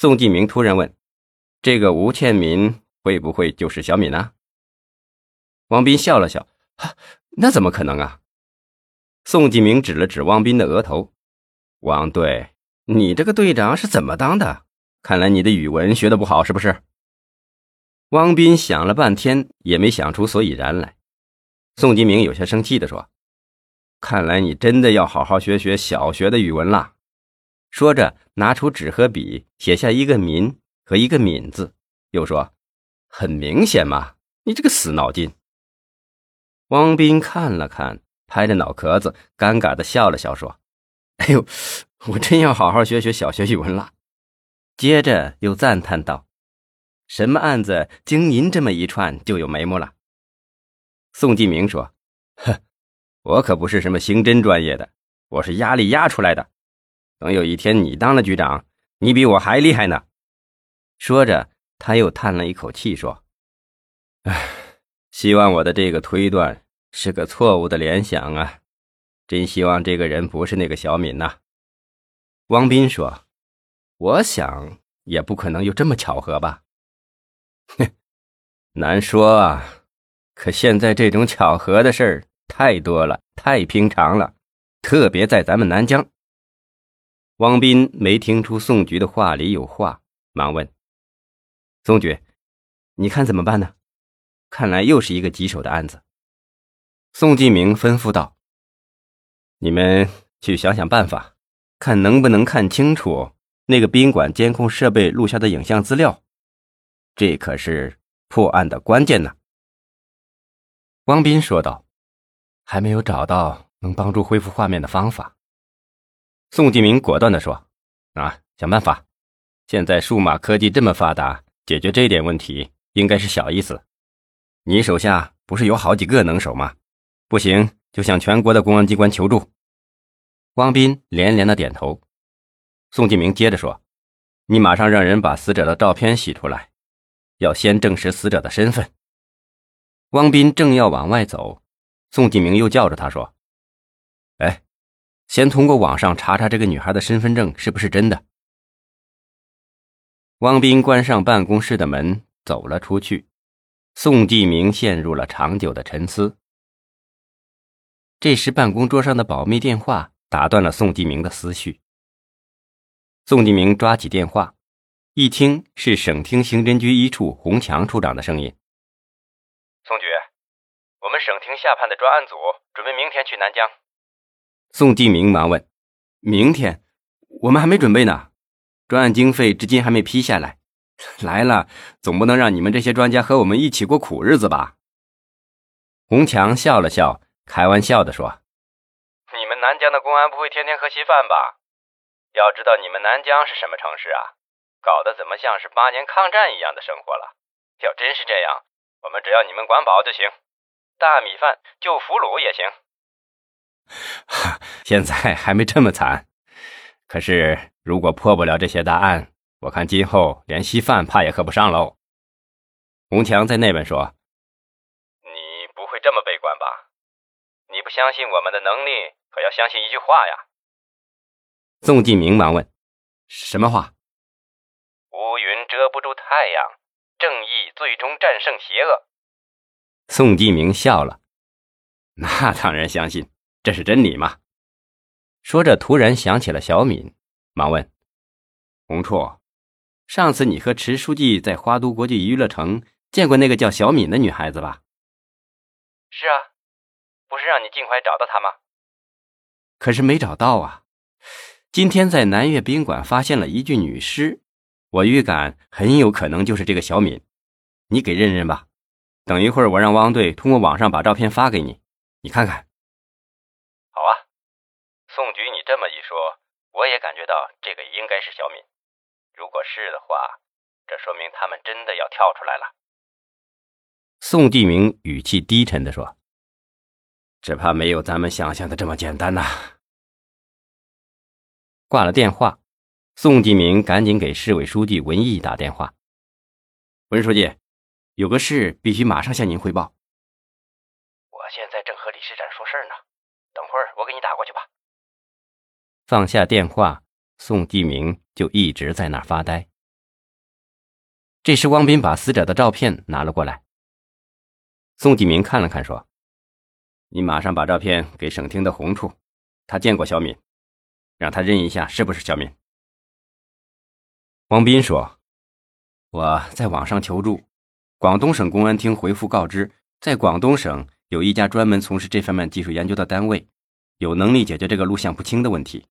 宋继明突然问：“这个吴倩民会不会就是小敏呢？”汪斌笑了笑：“哈，那怎么可能啊？”宋继明指了指汪斌的额头：“汪队，你这个队长是怎么当的？看来你的语文学的不好，是不是？”汪斌想了半天，也没想出所以然来。宋继明有些生气地说：“看来你真的要好好学学小学的语文了。”说着，拿出纸和笔，写下一个“民”和一个“敏”字，又说：“很明显嘛，你这个死脑筋。”汪斌看了看，拍着脑壳子，尴尬的笑了笑，说：“哎呦，我真要好好学学小学语文了。”接着又赞叹道。什么案子经您这么一串就有眉目了？宋继明说：“哼，我可不是什么刑侦专业的，我是压力压出来的。等有一天你当了局长，你比我还厉害呢。”说着，他又叹了一口气说：“唉，希望我的这个推断是个错误的联想啊！真希望这个人不是那个小敏呐。”汪斌说：“我想也不可能有这么巧合吧。”哼，难说啊。可现在这种巧合的事儿太多了，太平常了，特别在咱们南疆。汪斌没听出宋局的话里有话，忙问：“宋局，你看怎么办呢？看来又是一个棘手的案子。”宋继明吩咐道：“你们去想想办法，看能不能看清楚那个宾馆监控设备录下的影像资料。”这可是破案的关键呢。”汪斌说道，“还没有找到能帮助恢复画面的方法。”宋继明果断地说：“啊，想办法！现在数码科技这么发达，解决这点问题应该是小意思。你手下不是有好几个能手吗？不行就向全国的公安机关求助。”汪斌连连的点头。宋继明接着说：“你马上让人把死者的照片洗出来。”要先证实死者的身份。汪斌正要往外走，宋继明又叫着他说：“，先通过网上查查这个女孩的身份证是不是真的。”汪斌关上办公室的门，走了出去。宋继明陷入了长久的沉思。这时，办公桌上的保密电话打断了宋继明的思绪。宋继明抓起电话。一听是省厅刑侦局一处洪强处长的声音。宋局，我们省厅下判的专案组准备明天去南疆。宋继明忙问：“明天？我们还没准备呢，专案经费至今还没批下来。来了，总不能让你们这些专家和我们一起过苦日子吧？”洪强笑了笑，开玩笑的说：“你们南疆的公安不会天天喝稀饭吧？要知道，你们南疆是什么城市啊？”搞得怎么像是八年抗战一样的生活了？要真是这样，我们只要你们管饱就行，大米饭就俘虏也行。现在还没这么惨，可是如果破不了这些大案，我看今后连稀饭怕也喝不上喽。洪强在那边说：“你不会这么悲观吧？你不相信我们的能力，可要相信一句话呀。”宋继明忙问：“什么话？”乌云遮不住太阳，正义最终战胜邪恶。宋继明笑了，那当然相信，这是真理吗。说着，突然想起了小敏，忙问：“洪处，上次你和池书记在花都国际娱乐城见过那个叫小敏的女孩子吧？”“是啊，不是让你尽快找到她吗？”“可是没找到啊。今天在南岳宾馆发现了一具女尸。”我预感很有可能就是这个小敏，你给认认吧。等一会儿我让汪队通过网上把照片发给你，你看看。好啊，宋局，你这么一说，我也感觉到这个应该是小敏。如果是的话，这说明他们真的要跳出来了。宋继明语气低沉地说：“只怕没有咱们想象的这么简单呐。”挂了电话。宋继明赶紧给市委书记文毅打电话：“文书记，有个事必须马上向您汇报。”我现在正和李市长说事儿呢，等会儿我给你打过去吧。放下电话，宋继明就一直在那儿发呆。这时，汪斌把死者的照片拿了过来。宋继明看了看，说：“你马上把照片给省厅的洪处，他见过小敏，让他认一下是不是小敏。”汪斌说：“我在网上求助，广东省公安厅回复告知，在广东省有一家专门从事这方面技术研究的单位，有能力解决这个录像不清的问题。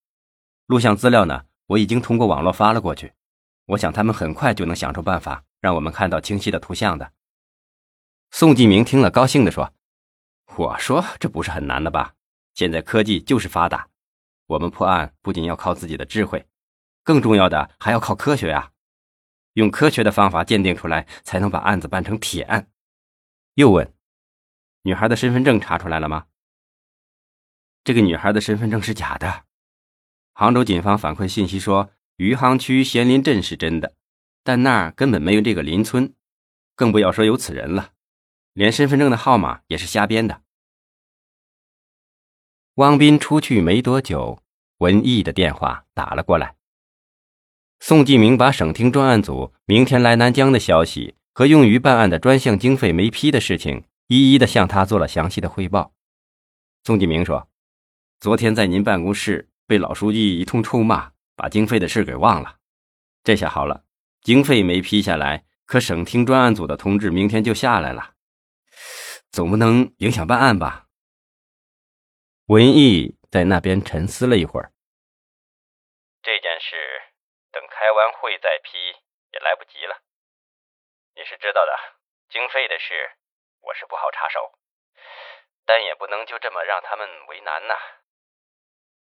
录像资料呢，我已经通过网络发了过去，我想他们很快就能想出办法，让我们看到清晰的图像的。”宋继明听了，高兴地说：“我说这不是很难的吧？现在科技就是发达，我们破案不仅要靠自己的智慧，更重要的还要靠科学啊！用科学的方法鉴定出来，才能把案子办成铁案。”又问：“女孩的身份证查出来了吗？”这个女孩的身份证是假的。杭州警方反馈信息说，余杭区咸林镇是真的，但那儿根本没有这个林村，更不要说有此人了。连身份证的号码也是瞎编的。汪斌出去没多久，文艺的电话打了过来。宋继明把省厅专案组明天来南疆的消息和用于办案的专项经费没批的事情，一一的向他做了详细的汇报。宋继明说：“昨天在您办公室被老书记一通臭骂，把经费的事给忘了。这下好了，经费没批下来，可省厅专案组的通知明天就下来了。”总不能影响办案吧？文艺在那边沉思了一会儿。这件事等开完会再批也来不及了。你是知道的，经费的事我是不好插手，但也不能就这么让他们为难呐。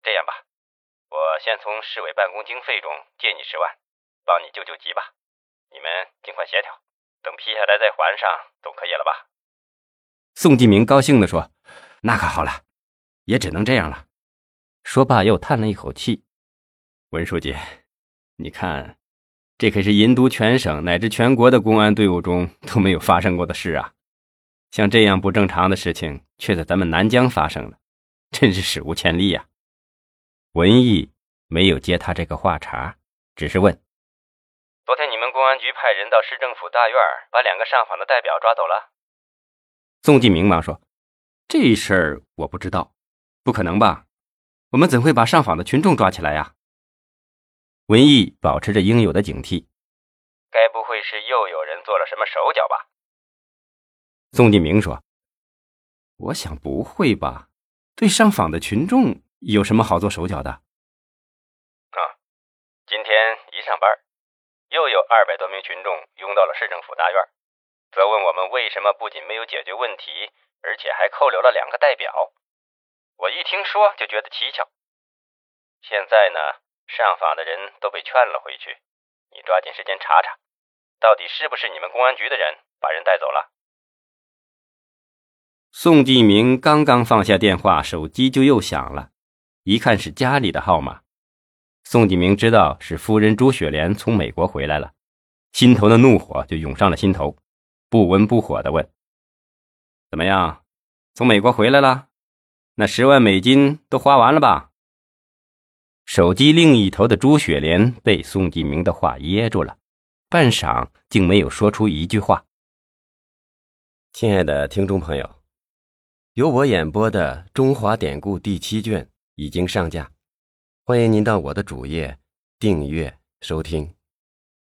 这样吧，我先从市委办公经费中借你十万，帮你救救急吧。你们尽快协调，等批下来再还上，总可以了吧？宋继明高兴地说：“那可好了，也只能这样了。”说罢又叹了一口气：“文书记，你看，这可是银都全省乃至全国的公安队伍中都没有发生过的事啊！像这样不正常的事情，却在咱们南疆发生了，真是史无前例呀！”文艺没有接他这个话茬，只是问：“昨天你们公安局派人到市政府大院，把两个上访的代表抓走了？”宋继明忙说：“这事儿我不知道，不可能吧？我们怎会把上访的群众抓起来呀？”文艺保持着应有的警惕：“该不会是又有人做了什么手脚吧？”宋继明说：“我想不会吧？对上访的群众有什么好做手脚的？”啊，今天一上班，又有二百多名群众拥到了市政府大院。责问我们为什么不仅没有解决问题，而且还扣留了两个代表。我一听说就觉得蹊跷。现在呢，上访的人都被劝了回去。你抓紧时间查查，到底是不是你们公安局的人把人带走了？宋继明刚刚放下电话，手机就又响了，一看是家里的号码。宋继明知道是夫人朱雪莲从美国回来了，心头的怒火就涌上了心头。不温不火的问：“怎么样，从美国回来了？那十万美金都花完了吧？”手机另一头的朱雪莲被宋继明的话噎住了，半晌竟没有说出一句话。亲爱的听众朋友，由我演播的《中华典故》第七卷已经上架，欢迎您到我的主页订阅收听。